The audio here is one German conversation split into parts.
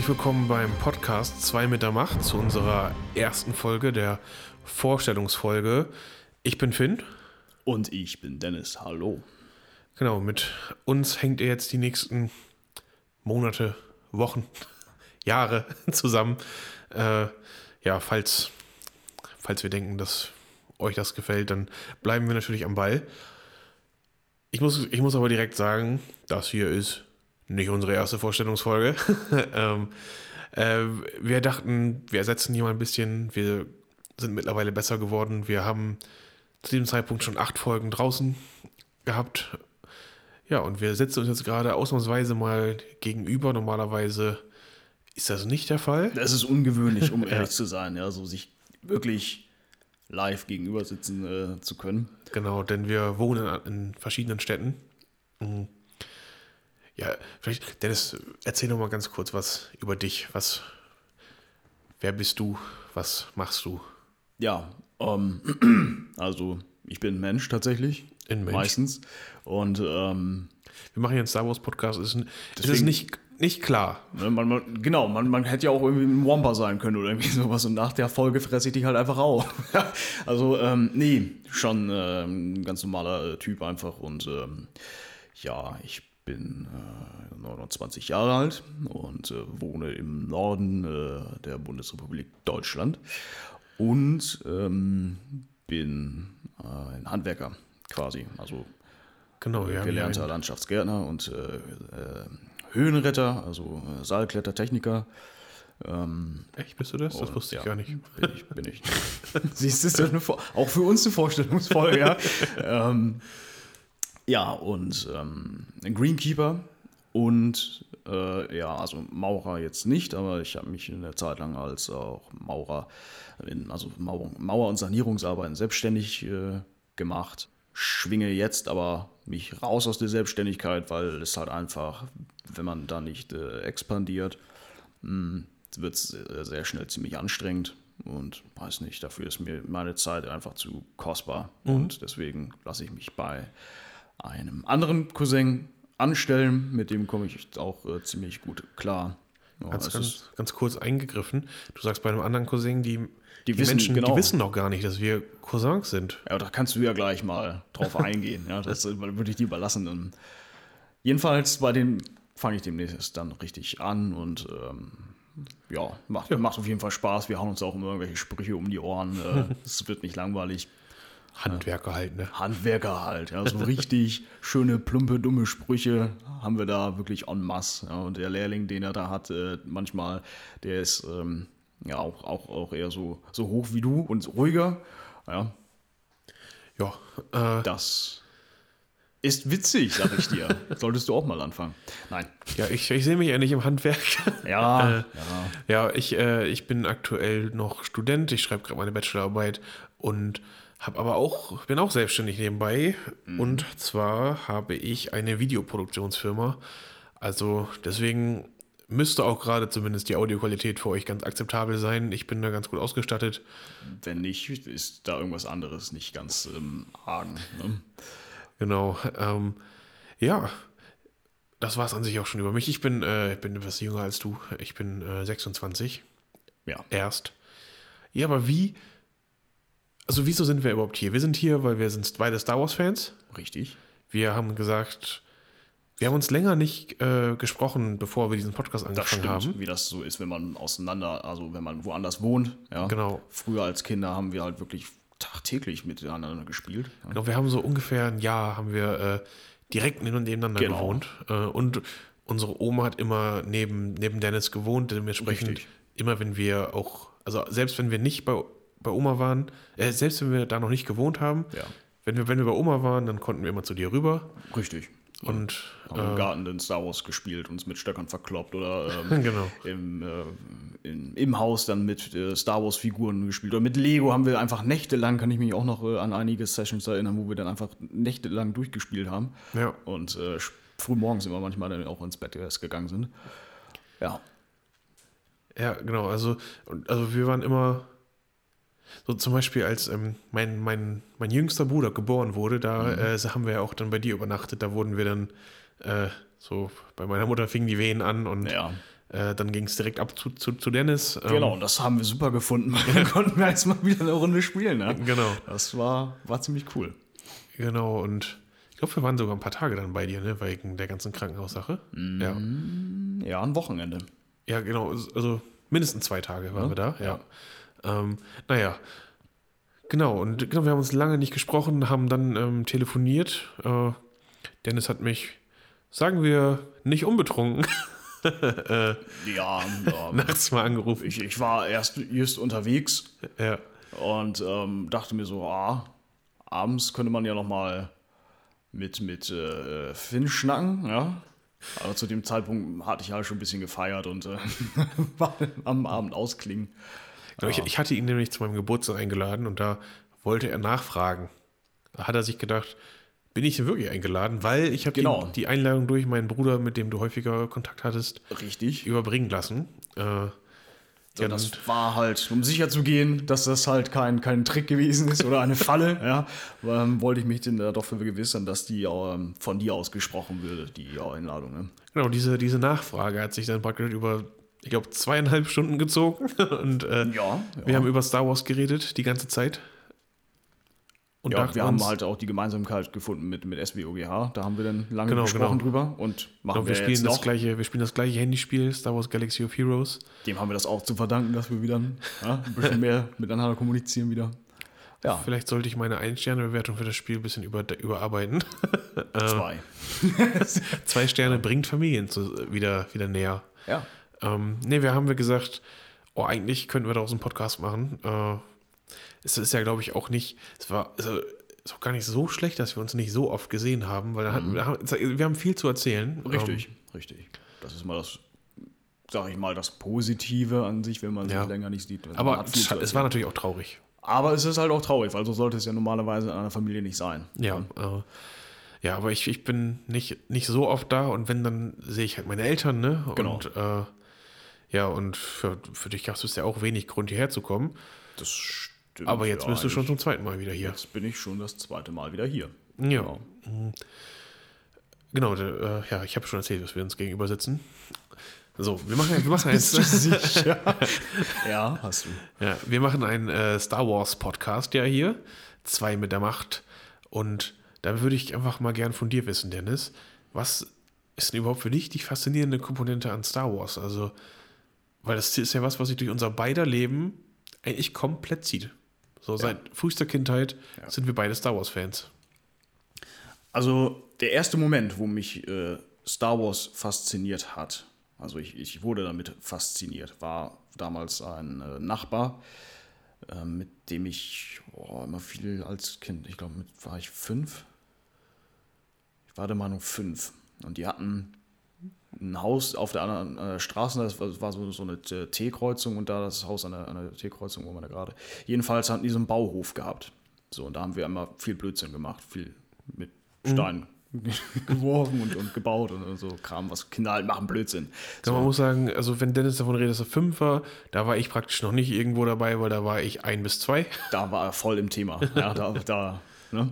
herzlich willkommen beim Podcast 2 mit der Macht zu unserer ersten Folge, der Vorstellungsfolge. Ich bin Finn. Und ich bin Dennis. Hallo. Genau, mit uns hängt ihr jetzt die nächsten Monate, Wochen, Jahre zusammen. Äh, ja, falls, falls wir denken, dass euch das gefällt, dann bleiben wir natürlich am Ball. Ich muss, ich muss aber direkt sagen, das hier ist nicht unsere erste Vorstellungsfolge. ähm, äh, wir dachten, wir ersetzen hier mal ein bisschen. Wir sind mittlerweile besser geworden. Wir haben zu diesem Zeitpunkt schon acht Folgen draußen gehabt. Ja, und wir setzen uns jetzt gerade ausnahmsweise mal gegenüber. Normalerweise ist das nicht der Fall. Das ist ungewöhnlich, um ehrlich zu sein. Ja, so sich wirklich live gegenüber sitzen äh, zu können. Genau, denn wir wohnen in verschiedenen Städten. Mhm. Ja, vielleicht, Dennis, erzähl noch mal ganz kurz was über dich. Was, wer bist du? Was machst du? Ja, ähm, also ich bin Mensch tatsächlich. In Mensch. Meistens. Und ähm, wir machen jetzt Star Wars Podcast. Es ist, deswegen, ist nicht, nicht klar. Ne, man, man, genau, man, man hätte ja auch irgendwie ein Wampa sein können oder irgendwie sowas. Und nach der Folge fresse ich dich halt einfach auf. also, ähm, nee, schon äh, ein ganz normaler Typ einfach. Und ähm, ja, ich bin äh, 29 Jahre alt und äh, wohne im Norden äh, der Bundesrepublik Deutschland und ähm, bin äh, ein Handwerker quasi, also genau, ja, gelernter Landschaftsgärtner und äh, äh, Höhenretter, also Saalklettertechniker. Ähm, Echt, bist du das? Das wusste ich ja, gar nicht. Bin ich. Bin ich. Siehst du, auch für uns eine Vorstellungsfolge, ja. ähm, ja, und ähm, ein Greenkeeper und äh, ja, also Maurer jetzt nicht, aber ich habe mich in der Zeit lang als auch Maurer, in, also Mauer, Mauer- und Sanierungsarbeiten selbstständig äh, gemacht. Schwinge jetzt aber mich raus aus der Selbstständigkeit, weil es halt einfach, wenn man da nicht äh, expandiert, hm, wird es sehr schnell ziemlich anstrengend und weiß nicht, dafür ist mir meine Zeit einfach zu kostbar mhm. und deswegen lasse ich mich bei einem anderen Cousin anstellen. Mit dem komme ich auch äh, ziemlich gut klar. Ja, ganz, ganz, ganz, kurz eingegriffen. Du sagst bei einem anderen Cousin, die, die, die wissen, Menschen, genau. die wissen noch gar nicht, dass wir Cousins sind. Ja, da kannst du ja gleich mal drauf eingehen. Ja, das würde ich dir überlassen. Und jedenfalls bei den fange ich demnächst dann richtig an und ähm, ja, macht, ja. macht auf jeden Fall Spaß. Wir hauen uns auch immer irgendwelche Sprüche um die Ohren. Äh, es wird nicht langweilig. Handwerker halt, ne? Handwerker halt, ja. So richtig schöne, plumpe, dumme Sprüche haben wir da wirklich en masse. Ja. Und der Lehrling, den er da hat, äh, manchmal, der ist ähm, ja auch, auch, auch eher so, so hoch wie du und ruhiger. Ja. Ja. Äh, das ist witzig, sag ich dir. Solltest du auch mal anfangen. Nein. Ja, ich, ich sehe mich ja nicht im Handwerk. Ja. äh, ja. ja, ich, äh, ich bin aktuell noch Student. Ich schreibe gerade meine Bachelorarbeit und hab aber auch, bin auch selbstständig nebenbei. Mhm. Und zwar habe ich eine Videoproduktionsfirma. Also deswegen müsste auch gerade zumindest die Audioqualität für euch ganz akzeptabel sein. Ich bin da ganz gut ausgestattet. Wenn nicht, ist da irgendwas anderes nicht ganz ähm, argen. Ne? Genau. Ähm, ja, das war es an sich auch schon über mich. Ich bin, äh, bin etwas jünger als du. Ich bin äh, 26. Ja. Erst. Ja, aber wie also wieso sind wir überhaupt hier? Wir sind hier, weil wir sind beide Star Wars-Fans. Richtig. Wir haben gesagt, wir haben uns länger nicht äh, gesprochen, bevor wir diesen Podcast angefangen das stimmt, haben. Wie das so ist, wenn man auseinander, also wenn man woanders wohnt. Ja. Genau. Früher als Kinder haben wir halt wirklich tagtäglich miteinander gespielt. Ja. Genau, wir haben so ungefähr ein Jahr haben wir äh, direkt nebeneinander genau. gewohnt. Äh, und unsere Oma hat immer neben, neben Dennis gewohnt, dementsprechend Richtig. immer wenn wir auch, also selbst wenn wir nicht bei bei Oma waren, äh, selbst wenn wir da noch nicht gewohnt haben, ja. wenn, wir, wenn wir bei Oma waren, dann konnten wir immer zu dir rüber. Richtig. Und haben äh, im Garten den Star Wars gespielt, uns mit Stöckern verkloppt oder ähm, genau. im, äh, in, im Haus dann mit äh, Star Wars Figuren gespielt. Oder mit Lego haben wir einfach nächtelang, kann ich mich auch noch äh, an einige Sessions erinnern, wo wir dann einfach nächtelang durchgespielt haben. Ja. Und äh, früh morgens immer manchmal dann auch ins Bett gegangen sind. Ja. Ja, genau. Also, also wir waren immer so zum Beispiel, als ähm, mein, mein, mein jüngster Bruder geboren wurde, da mhm. äh, haben wir ja auch dann bei dir übernachtet. Da wurden wir dann äh, so, bei meiner Mutter fingen die Wehen an und ja. Äh, dann ging es direkt ab zu, zu, zu Dennis. Ähm, Genau, und das haben wir super gefunden. Dann konnten wir jetzt mal wieder eine Runde spielen. Ne? Genau, Das war, war ziemlich cool. genau. Und ich glaube, wir waren sogar ein paar Tage dann bei dir, ne? wegen der ganzen Krankenhaussache. Ja. Ja, ein Wochenende. ja, genau. Also mindestens zwei Tage waren wir da. Ja. Ähm, naja. Genau, und genau, wir haben uns lange nicht gesprochen, haben dann ähm, telefoniert. Äh, Dennis hat mich, sagen wir, nicht unbetrunken, Ja, ja nachts mal angerufen. ich, ich war erst just unterwegs Ja. und ähm, dachte mir so, ah, abends könnte man ja noch mal mit, mit äh, Finn schnacken, ja. Aber zu dem Zeitpunkt hatte ich halt schon ein bisschen gefeiert und äh, war am Abend ausklingen. Genau, ich, ich hatte ihn nämlich zu meinem Geburtstag eingeladen und da wollte er nachfragen. Da hat er sich gedacht, bin ich denn wirklich eingeladen? Weil ich habe Genau. die, die Einladung durch meinen Bruder, mit dem du häufiger Kontakt hattest, Richtig. überbringen lassen. Äh, So, ja, das war halt, um sicher zu gehen, dass das halt kein, kein Trick gewesen ist oder eine Falle, ja, ähm, wollte ich mich denn da doch vergewissern, dass die ähm, von dir aus gesprochen würde, die Einladung. Ne? genau, diese, diese Nachfrage hat sich dann praktisch über, ich glaube, zweieinhalb Stunden gezogen. Und äh, Ja, wir ja. haben über Star Wars geredet die ganze Zeit. Und ja, wir haben halt auch die Gemeinsamkeit gefunden mit, mit SWOGH. Da haben wir dann lange Genau, gesprochen genau. drüber und machen genau, wir, wir, spielen jetzt das noch. gleiche, wir spielen das gleiche Handyspiel, Star Wars Galaxy of Heroes. Dem haben wir das auch zu verdanken, dass wir wieder ja, ein bisschen mehr miteinander kommunizieren wieder. Ja, Vielleicht sollte ich meine Ein-Sterne-Bewertung für das Spiel ein bisschen über, überarbeiten. zwei. Zwei Sterne bringt Familien zu, wieder, wieder näher. Ja, Ähm, ne, wir haben wir gesagt, oh, eigentlich könnten wir daraus einen Podcast machen. Äh, es ist ja, glaube ich, auch nicht, es war also, ist auch gar nicht so schlecht, dass wir uns nicht so oft gesehen haben, weil dann hatten, wir, haben, viel zu erzählen. richtig, richtig. Das ist mal das, sag ich mal, das Positive an sich, wenn man sich Ja. länger nicht sieht. Ähm, Man aber es, es war natürlich auch traurig. aber es ist halt auch traurig, weil so sollte es ja normalerweise in einer Familie nicht sein. Ja, äh, ja aber ich, ich bin nicht, nicht so oft da und wenn, dann sehe ich halt meine Eltern, ne? Genau. Und äh, ja, und für, für dich gab es ja auch wenig Grund, hierher zu kommen. Das stimmt. Aber jetzt ja, bist du schon zum zweiten Mal wieder hier. Jetzt bin ich schon das zweite Mal wieder hier. Ja. Genau. Genau, der, äh, ja, ich habe schon erzählt, dass wir uns gegenüber sitzen. So, wir machen, wir machen jetzt, Ja, hast du. ja, wir machen einen äh, Star Wars Podcast ja hier, zwei mit der Macht. Und da würde ich einfach mal gern von dir wissen, Dennis, was ist denn überhaupt für dich die faszinierende Komponente an Star Wars? Also, weil das ist ja was, was sich durch unser beider Leben eigentlich komplett zieht. So seit frühester Kindheit sind wir beide Star Wars Fans. Also der erste Moment, wo mich äh, Star Wars fasziniert hat, also ich, ich wurde damit fasziniert, war damals ein äh, Nachbar, äh, mit dem ich oh, immer viel als Kind, ich glaube, mit war ich fünf. Ich war der Meinung fünf. Und die hatten ein Haus auf der anderen äh, Straße, das war, so, so eine T-Kreuzung und da das Haus an der, an der T-Kreuzung, wo man da gerade. Jedenfalls hatten die so einen Bauhof gehabt. So, und da haben wir immer viel Blödsinn gemacht, viel mit Steinen geworfen und, und gebaut und, so Kram, was Kinder halt machen, Blödsinn. So. Man muss sagen, also wenn Dennis davon redet, dass er fünf war, da war ich praktisch noch nicht irgendwo dabei, weil da war ich ein bis zwei. da war er voll im Thema. Ja, da, da, ne?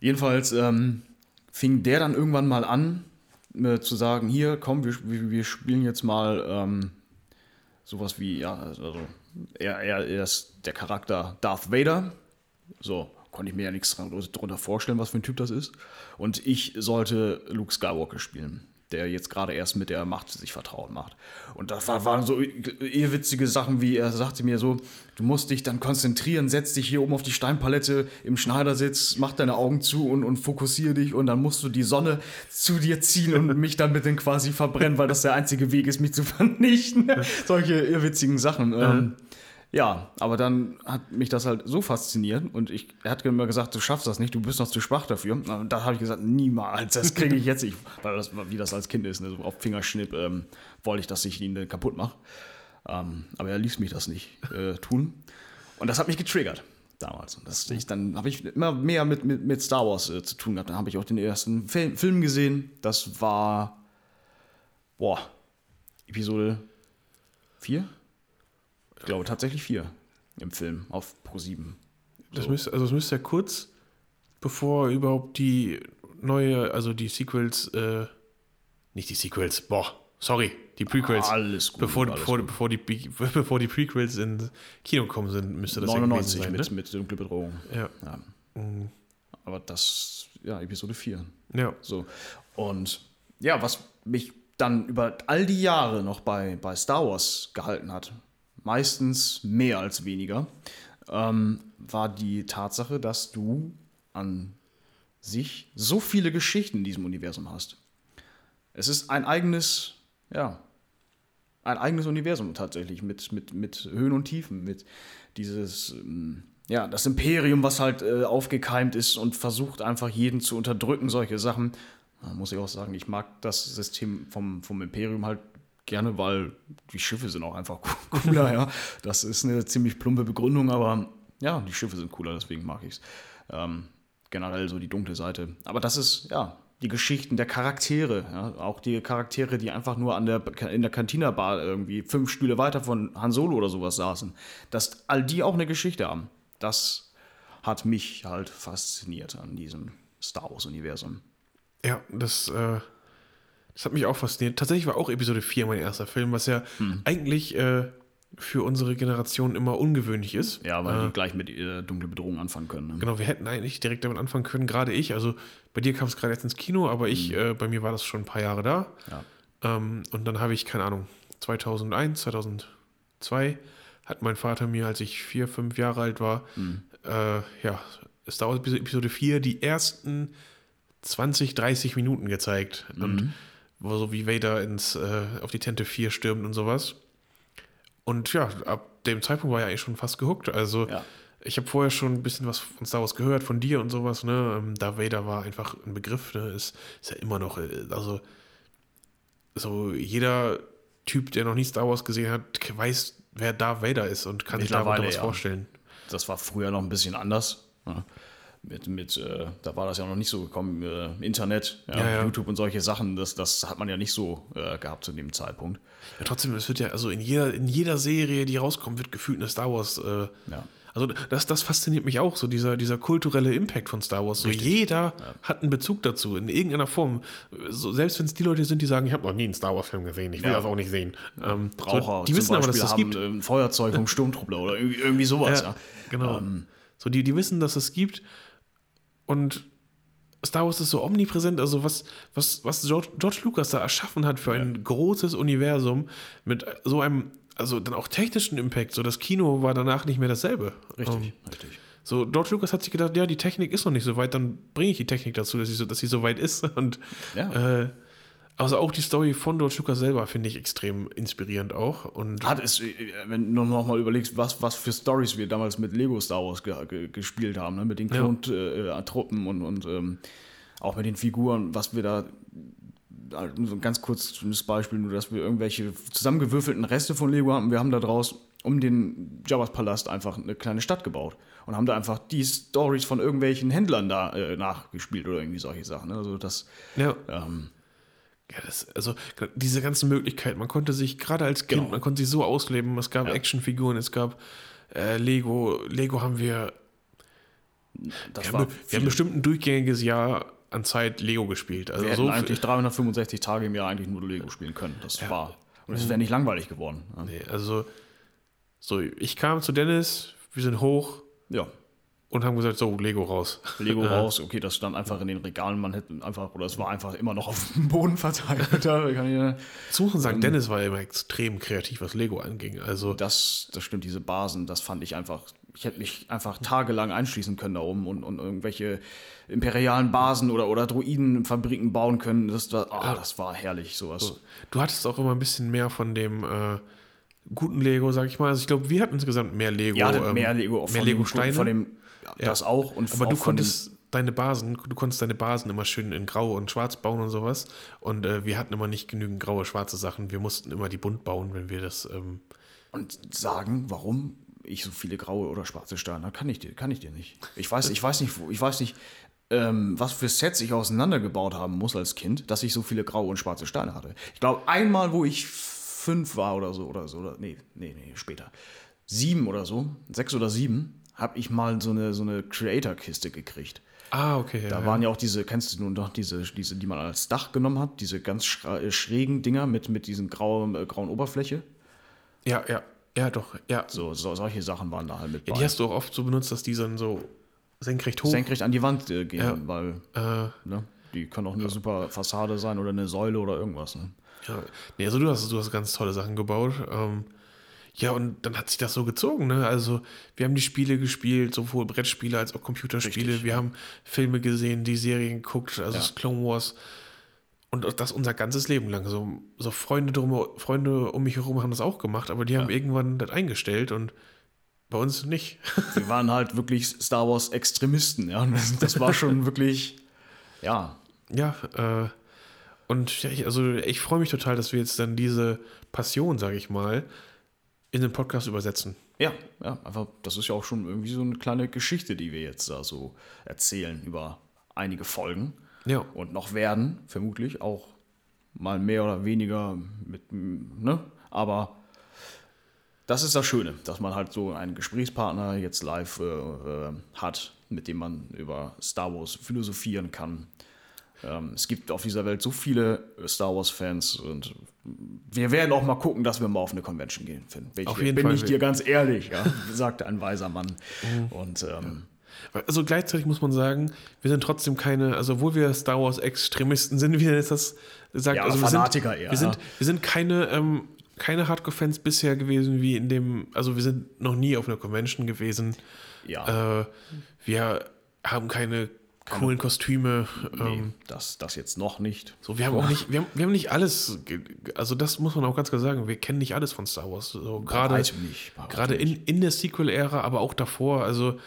Jedenfalls ähm, fing der dann irgendwann mal an, äh, zu sagen, hier, komm, wir, wir, wir spielen jetzt mal ähm, sowas wie, ja, also er, er, er ist der Charakter Darth Vader. So, konnte ich mir ja nichts drunter vorstellen, was für ein Typ das ist. Und ich sollte Luke Skywalker spielen, der jetzt gerade erst mit der Macht sich vertraut macht. Und das war, waren so irrwitzige Sachen, wie er sagte mir so, du musst dich dann konzentrieren, setz dich hier oben auf die Steinpalette im Schneidersitz, mach deine Augen zu und, und fokussiere dich und dann musst du die Sonne zu dir ziehen und mich dann mit den quasi verbrennen, weil das der einzige Weg ist, mich zu vernichten. Solche irrwitzigen Sachen. Ähm, ja, aber dann hat mich das halt so fasziniert und ich, er hat immer gesagt, du schaffst das nicht, du bist noch zu schwach dafür. Und da habe ich gesagt, niemals, das kriege ich jetzt nicht, weil das, wie das als Kind ist, ne? so auf Fingerschnipp ähm, wollte ich, dass ich ihn kaputt mache. Ähm, aber er ließ mich das nicht äh, tun. Und das hat mich getriggert damals. Und das, ich, dann habe ich immer mehr mit, mit, mit Star Wars äh, zu tun gehabt. Dann habe ich auch den ersten Film, Film gesehen. Das war, boah, Episode 4? Ich glaube tatsächlich 4 im Film auf Pro 7. Das müsste, also es müsste ja kurz, bevor überhaupt die neue, also die Sequels, äh, nicht die Sequels, boah, sorry, Die Prequels. Alles gut, Bevor, alles bevor, bevor, die, bevor die Prequels ins Kino gekommen sind, müsste das 99 ja gewesen mit, sein. mit dunkle Bedrohung. Ne? Ja. Ja. Aber das, ja, Episode 4. ja. So. Und ja, was mich dann über all die Jahre noch bei, bei Star Wars gehalten hat, meistens mehr als weniger, ähm, war die Tatsache, dass du an sich so viele Geschichten in diesem Universum hast. Es ist ein eigenes, ja, ein eigenes Universum tatsächlich mit, mit, mit Höhen und Tiefen, mit dieses, ähm, ja, das Imperium, was halt äh, aufgekeimt ist und versucht einfach jeden zu unterdrücken, solche Sachen. Da muss ich auch sagen, ich mag das System vom, vom Imperium halt gerne, weil die Schiffe sind auch einfach cooler, ja. Das ist eine ziemlich plumpe Begründung, aber ja, die Schiffe sind cooler, deswegen mag ich es. Ähm, generell so die dunkle Seite. Aber das ist, ja, die Geschichten der Charaktere, ja, auch die Charaktere, die einfach nur an der, in der Cantina-Bar irgendwie fünf Stühle weiter von Han Solo oder sowas saßen, dass all die auch eine Geschichte haben. Das hat mich halt fasziniert an diesem Star Wars-Universum. Ja, das, äh, das hat mich auch fasziniert. Tatsächlich war auch Episode 4 mein erster Film, was ja Hm. eigentlich äh, für unsere Generation immer ungewöhnlich ist. Ja, weil die gleich mit äh, dunkle Bedrohung anfangen können. Ne? Genau, wir hätten eigentlich direkt damit anfangen können, gerade ich. Also bei dir kam es gerade jetzt ins Kino, aber ich, äh, bei mir war das schon ein paar Jahre da. Hm. Ja. Ähm, und dann habe ich, keine Ahnung, 2001, 2002 hat mein Vater mir, als ich vier, fünf Jahre alt war, Hm. äh, ja, Star Wars Episode 4, die ersten 20, 30 Minuten gezeigt. Mhm. Wo so wie Vader ins, äh, auf die Tente 4 stürmt und sowas. Und ja, ab dem Zeitpunkt war ja eigentlich schon fast gehuckt. Also Ja. ich habe vorher schon ein bisschen was von Star Wars gehört, von dir und sowas. Ne? Ähm, Darth Vader war einfach ein Begriff. Ne? Ist, ist ja immer noch, äh, also so jeder Typ, der noch nie Star Wars gesehen hat, weiß, wer Darth Vader ist und kann sich darunter was ja. vorstellen. Das war früher noch ein bisschen anders. Ja. Mit, mit, äh, da war das ja noch nicht so gekommen, äh, Internet, ja, Ja, ja. YouTube und solche Sachen, das, das hat man ja nicht so äh, gehabt zu dem Zeitpunkt. Ja, trotzdem, es wird ja, also in jeder, in jeder Serie, die rauskommt, wird gefühlt eine Star Wars. Äh, Ja. Also das, das fasziniert mich auch, so dieser, dieser kulturelle Impact von Star Wars. So jeder hat einen Bezug dazu, in irgendeiner Form. So, selbst wenn es die Leute sind, die sagen, ich habe noch nie einen Star Wars-Film gesehen, ich will Ja. das auch nicht sehen. Ähm, Raucher so, die wissen aber, dass Beispiel das gibt. ein Feuerzeug vom Sturmtruppler oder irgendwie, irgendwie sowas. Ja, Ja, genau. so, die, die wissen, dass es gibt. Und Star Wars ist so omnipräsent. Also, was, was, was George, George Lucas da erschaffen hat für ein großes Universum mit so einem, also dann auch technischen Impact. So, das Kino war danach nicht mehr dasselbe. Richtig, Ähm, richtig. so, George Lucas hat sich gedacht, ja, die Technik ist noch nicht so weit, dann bringe ich die Technik dazu, dass sie so, dass sie so weit ist. Und Ja. äh, also auch die Story von George Lucas selber finde ich extrem inspirierend auch. Und Hat es, äh, wenn du noch mal überlegst, was, was für Stories wir damals mit Lego Star Wars ge ge gespielt haben, ne? mit den Ja. Klontruppen und, und ähm, auch mit den Figuren, was wir da, äh, so ein ganz kurzes Beispiel, nur dass wir irgendwelche zusammengewürfelten Reste von Lego haben. Wir haben da draus um den Jabba's Palast einfach eine kleine Stadt gebaut und haben da einfach die Stories von irgendwelchen Händlern da äh, nachgespielt oder irgendwie solche Sachen. Ne? Also das, ja. ähm, Ja, das, also diese ganzen Möglichkeiten, man konnte sich gerade als Kind, Genau. man konnte sich so ausleben. Es gab Ja. Actionfiguren, es gab äh, Lego. Lego haben wir, das wir, haben, wir haben bestimmt ein durchgängiges Jahr an Zeit Lego gespielt. Also Wir so eigentlich 365 Tage im Jahr eigentlich nur Lego spielen können. Das war. Und es wäre nicht langweilig geworden. Ja. nee, also so, ich kam zu Dennis, wir sind hoch Ja. Und haben gesagt, so, Lego raus. Lego raus, okay, das stand einfach in den Regalen, man hätte einfach, oder es war einfach immer noch auf dem Boden verteilt. Muss man sagen, Dennis war immer extrem kreativ, was Lego anging. Also das, das stimmt, diese Basen, das fand ich einfach, ich hätte mich einfach tagelang einschließen können da oben und, und irgendwelche imperialen Basen oder, oder Druidenfabriken bauen können. Das, war, ah, das war herrlich, sowas. du hattest auch immer ein bisschen mehr von dem äh, guten Lego, sag ich mal. Also ich glaube, wir hatten insgesamt mehr Lego. Ja, ähm, mehr Lego, mehr Lego-Steine. Von dem, ja, das auch. Und Aber auch du konntest deine Basen, du konntest deine Basen immer schön in Grau und Schwarz bauen und sowas. Und äh, wir hatten immer nicht genügend graue, schwarze Sachen. Wir mussten immer die bunt bauen, wenn wir das. Ähm, und sagen, warum ich so viele graue oder schwarze Steine habe, kann ich dir, kann ich dir nicht. Ich weiß, ich weiß nicht, wo- ich weiß nicht, ähm, was für Sets ich auseinandergebaut haben muss als Kind, dass ich so viele graue und schwarze Steine hatte. Ich glaube, einmal, wo ich fünf war oder so, oder so, oder, nee, nee, nee, später. Sieben oder so, sechs oder sieben, habe ich mal so eine, so eine Creator-Kiste gekriegt. Ah, okay. Da ja, waren ja auch diese, kennst du nun doch diese, diese, die man als Dach genommen hat, diese ganz äh, schrägen Dinger mit, mit diesen grauen, äh, grauen Oberfläche. ja, ja, ja, doch, ja. So, so solche Sachen waren da halt mit ja. bei. Die hast du auch oft so benutzt, dass die dann so senkrecht hoch. senkrecht an die Wand äh, gehen, Ja. weil äh, ne, die können auch eine super Fassade sein oder eine Säule oder irgendwas. Ne? Ja, nee, also du hast, du hast ganz tolle Sachen gebaut. Ähm, ja, und dann hat sich das so gezogen, ne? Also, wir haben die Spiele gespielt, sowohl Brettspiele als auch Computerspiele. Richtig, wir ja. haben Filme gesehen, die Serien geguckt, also Ja. das Clone Wars. Und das unser ganzes Leben lang. So, so Freunde, drum, Freunde um mich herum haben das auch gemacht, aber die haben irgendwann das eingestellt und bei uns nicht. Wir waren halt wirklich Star Wars Extremisten, ja. Das war schon wirklich, ja, Ja, äh, und ja, ich, also ich freue mich total, dass wir jetzt dann diese Passion, sage ich mal, in den Podcast übersetzen. ja, ja, einfach, das ist ja auch schon irgendwie so eine kleine Geschichte, die wir jetzt da so erzählen über einige Folgen. Ja. Und noch werden, vermutlich, auch mal mehr oder weniger mit, ne? Aber das ist das Schöne, dass man halt so einen Gesprächspartner jetzt live äh, äh, hat, mit dem man über Star Wars philosophieren kann. Ähm, es gibt auf dieser Welt so viele Star Wars-Fans und wir werden auch mal gucken, dass wir mal auf eine Convention gehen. Finn. Bin ich, Auf jeden bin Fall. ich dir ganz ehrlich, ja, sagte ein weiser Mann. Und ähm, Also gleichzeitig muss man sagen, wir sind trotzdem keine, also obwohl wir Star Wars Extremisten sind, wie jetzt das sagt, Ja, also wir Fanatiker sind, eher, wir sind, wir sind keine, ähm, keine Hardcore-Fans bisher gewesen, wie in dem, also wir sind noch nie auf einer Convention gewesen. ja, Äh, wir haben keine coolen Kostüme. nee, Ähm, das, das jetzt noch nicht. so, wir haben auch nicht, wir haben, wir haben nicht alles, also das muss man auch ganz klar sagen, wir kennen nicht alles von Star Wars. So, gerade gerade in, in der Sequel-Ära, aber auch davor, also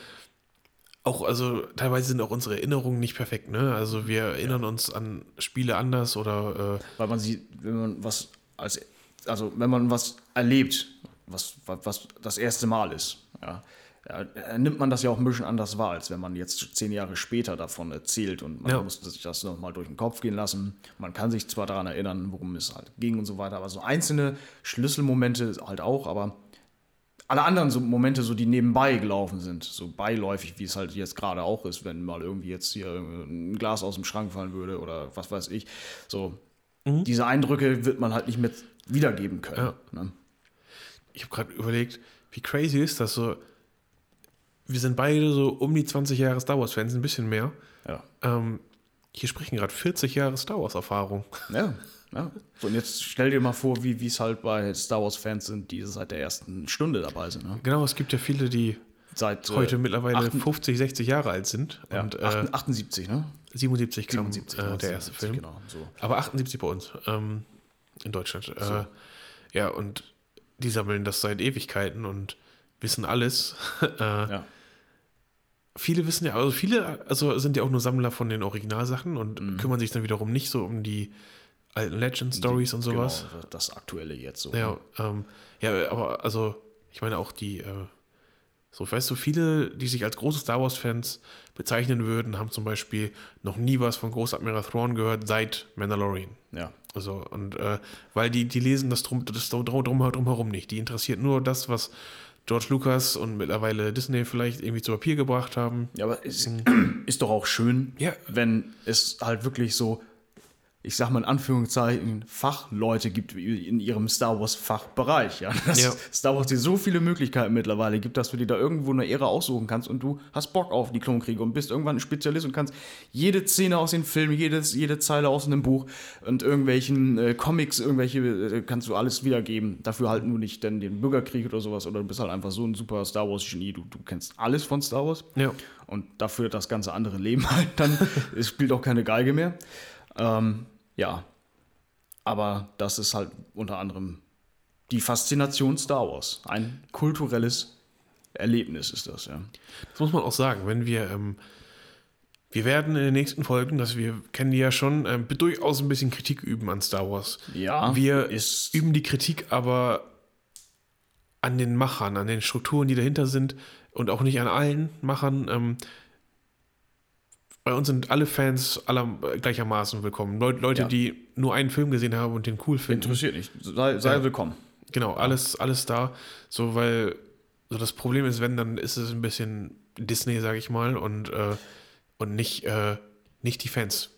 auch, also teilweise sind auch unsere Erinnerungen nicht perfekt, ne? Also wir erinnern uns an Spiele anders oder äh, weil man sieht, wenn man was als, also wenn man was erlebt, was, was, was das erste Mal ist, ja, ja, äh, nimmt man das ja auch ein bisschen anders wahr, als wenn man jetzt zehn Jahre später davon erzählt und man Ja. musste sich das nochmal durch den Kopf gehen lassen. Man kann sich zwar daran erinnern, worum es halt ging und so weiter, aber so einzelne Schlüsselmomente halt auch, aber alle anderen so Momente, so die nebenbei gelaufen sind, so beiläufig, wie es halt jetzt gerade auch ist, wenn mal irgendwie jetzt hier ein Glas aus dem Schrank fallen würde oder was weiß ich, so diese Eindrücke wird man halt nicht mehr wiedergeben können. Ne? ich habe gerade überlegt, wie crazy ist das so? Wir sind beide so um die 20 Jahre Star Wars-Fans, ein bisschen mehr. Ja. Ähm, hier sprechen gerade 40 Jahre Star Wars-Erfahrung. Ja, ja. So, und jetzt stell dir mal vor, wie es halt bei Star Wars-Fans sind, die seit der ersten Stunde dabei sind. Ne? Genau, es gibt ja viele, die Seit äh, heute mittlerweile achten- 50, 60 Jahre alt sind. ja, und äh, 78, ne? 77 kam 77, äh, der erste 77, Film. Genau, so. Aber 78 bei uns, ähm, in Deutschland. Äh, ja, und die sammeln das seit Ewigkeiten und wissen alles. äh, Ja. Viele wissen ja, also viele also sind ja auch nur Sammler von den Originalsachen und Mhm. kümmern sich dann wiederum nicht so um die alten Legend Stories und sowas. Genau, das aktuelle jetzt so. Ja, ähm, ja, aber also, ich meine auch die, äh, so, weißt du, viele, die sich als große Star Wars-Fans bezeichnen würden, haben zum Beispiel noch nie was von Großadmiral Thrawn gehört seit Mandalorian. ja. Also, und äh, weil die, die lesen das drum, das drum, drum, drumherum nicht. Die interessiert nur das, was George Lucas und mittlerweile Disney vielleicht irgendwie zu Papier gebracht haben. Ja, aber es ist doch auch schön, Ja. wenn es halt wirklich so, ich sag mal in Anführungszeichen, Fachleute gibt in ihrem Star Wars-Fachbereich. Ja? Ja. Star Wars dir so viele Möglichkeiten mittlerweile gibt, dass du dir da irgendwo eine Ära aussuchen kannst und du hast Bock auf die Klonkriege und bist irgendwann ein Spezialist und kannst jede Szene aus den Filmen, jedes, jede Zeile aus einem Buch und irgendwelchen äh, Comics, irgendwelche, äh, kannst du alles wiedergeben. Dafür halt nur nicht denn den Bürgerkrieg oder sowas oder du bist halt einfach so ein super Star Wars-Genie. Du, du kennst alles von Star Wars. Ja. Und dafür das ganze andere Leben halt dann, es spielt auch keine Geige mehr. Ähm, ja. Aber das ist halt unter anderem die Faszination Star Wars. Ein kulturelles Erlebnis ist das, ja. Das muss man auch sagen, wenn wir, ähm, wir werden in den nächsten Folgen, dass wir kennen die ja schon, ähm, durchaus ein bisschen Kritik üben an Star Wars. Ja, wir üben die Kritik aber an den Machern, an den Strukturen, die dahinter sind und auch nicht an allen Machern. Ähm, bei uns sind alle Fans aller äh, gleichermaßen willkommen. Leu Leute, Ja. die nur einen Film gesehen haben und den cool finden. Interessiert nicht. Sei, sei Ja. willkommen. Genau, alles, alles da. So, weil Also das Problem ist, wenn, dann ist es ein bisschen Disney, sage ich mal, und, äh, und nicht, äh, nicht die Fans.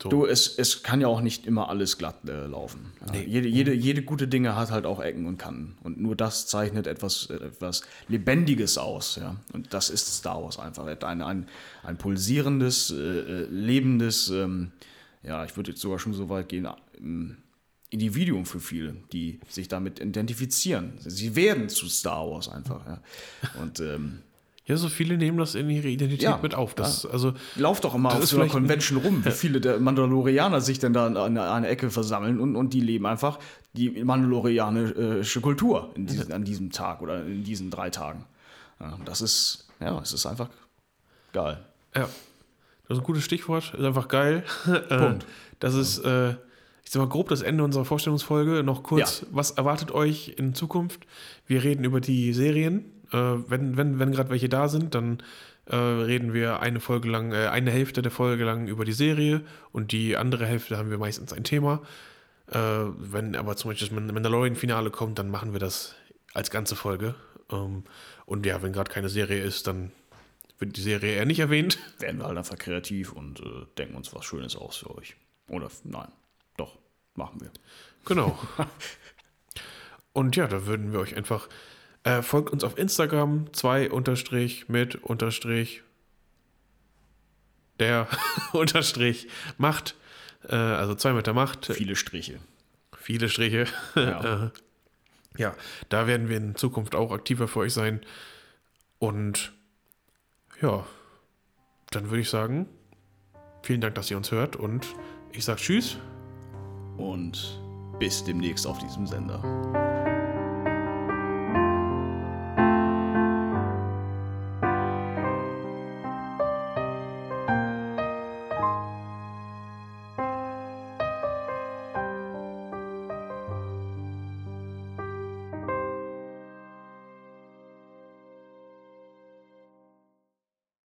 So. Du, es, es kann ja auch nicht immer alles glatt äh, laufen. Ja, Nee. jede, jede, jede gute Dinge hat halt auch Ecken und Kanten. Und nur das zeichnet etwas, äh, etwas Lebendiges aus. Ja? Und das ist Star Wars einfach. Ein, ein, ein pulsierendes, äh, äh, lebendes, ähm, ja, ich würde jetzt sogar schon so weit gehen, ähm, Individuum für viele, die sich damit identifizieren. Sie werden zu Star Wars einfach. Ja? Und ähm, ja, so viele nehmen das in ihre Identität Ja, mit auf. Das, also, Lauf doch immer Das auf so einer Convention rum, wie viele der Mandalorianer sich denn da an einer, einer Ecke versammeln und, und die leben einfach die mandalorianische Kultur in diesem, an diesem Tag oder in diesen drei Tagen. Ja, das ist, ja, es ist einfach geil. ja, das ist ein gutes Stichwort. Ist einfach geil. Äh, Punkt. Das ist, äh, sag mal, grob das Ende unserer Vorstellungsfolge. Noch kurz, was erwartet euch in Zukunft? Wir reden über die Serien. Äh, wenn wenn, wenn gerade welche da sind, dann äh, reden wir eine Folge lang, äh, eine Hälfte der Folge lang über die Serie und die andere Hälfte haben wir meistens ein Thema. Äh, wenn aber zum Beispiel das Man- Mandalorian-Finale kommt, dann machen wir das als ganze Folge. Ähm, und ja, wenn gerade keine Serie ist, dann wird die Serie eher nicht erwähnt. Werden wir halt einfach kreativ und äh, denken uns was Schönes aus für euch. Oder nein, machen wir. Genau. Und ja, da würden wir euch einfach. Äh, folgt uns auf Instagram, 2 unterstrich mit unterstrich der unterstrich Macht. Äh, also 2 mit der Macht. Viele Striche. Viele Striche. Ja. Äh, ja, da werden wir in Zukunft auch aktiver für euch sein. Und ja, dann würde ich sagen, vielen Dank, dass ihr uns hört und ich sage Tschüss. Und bis demnächst auf diesem Sender.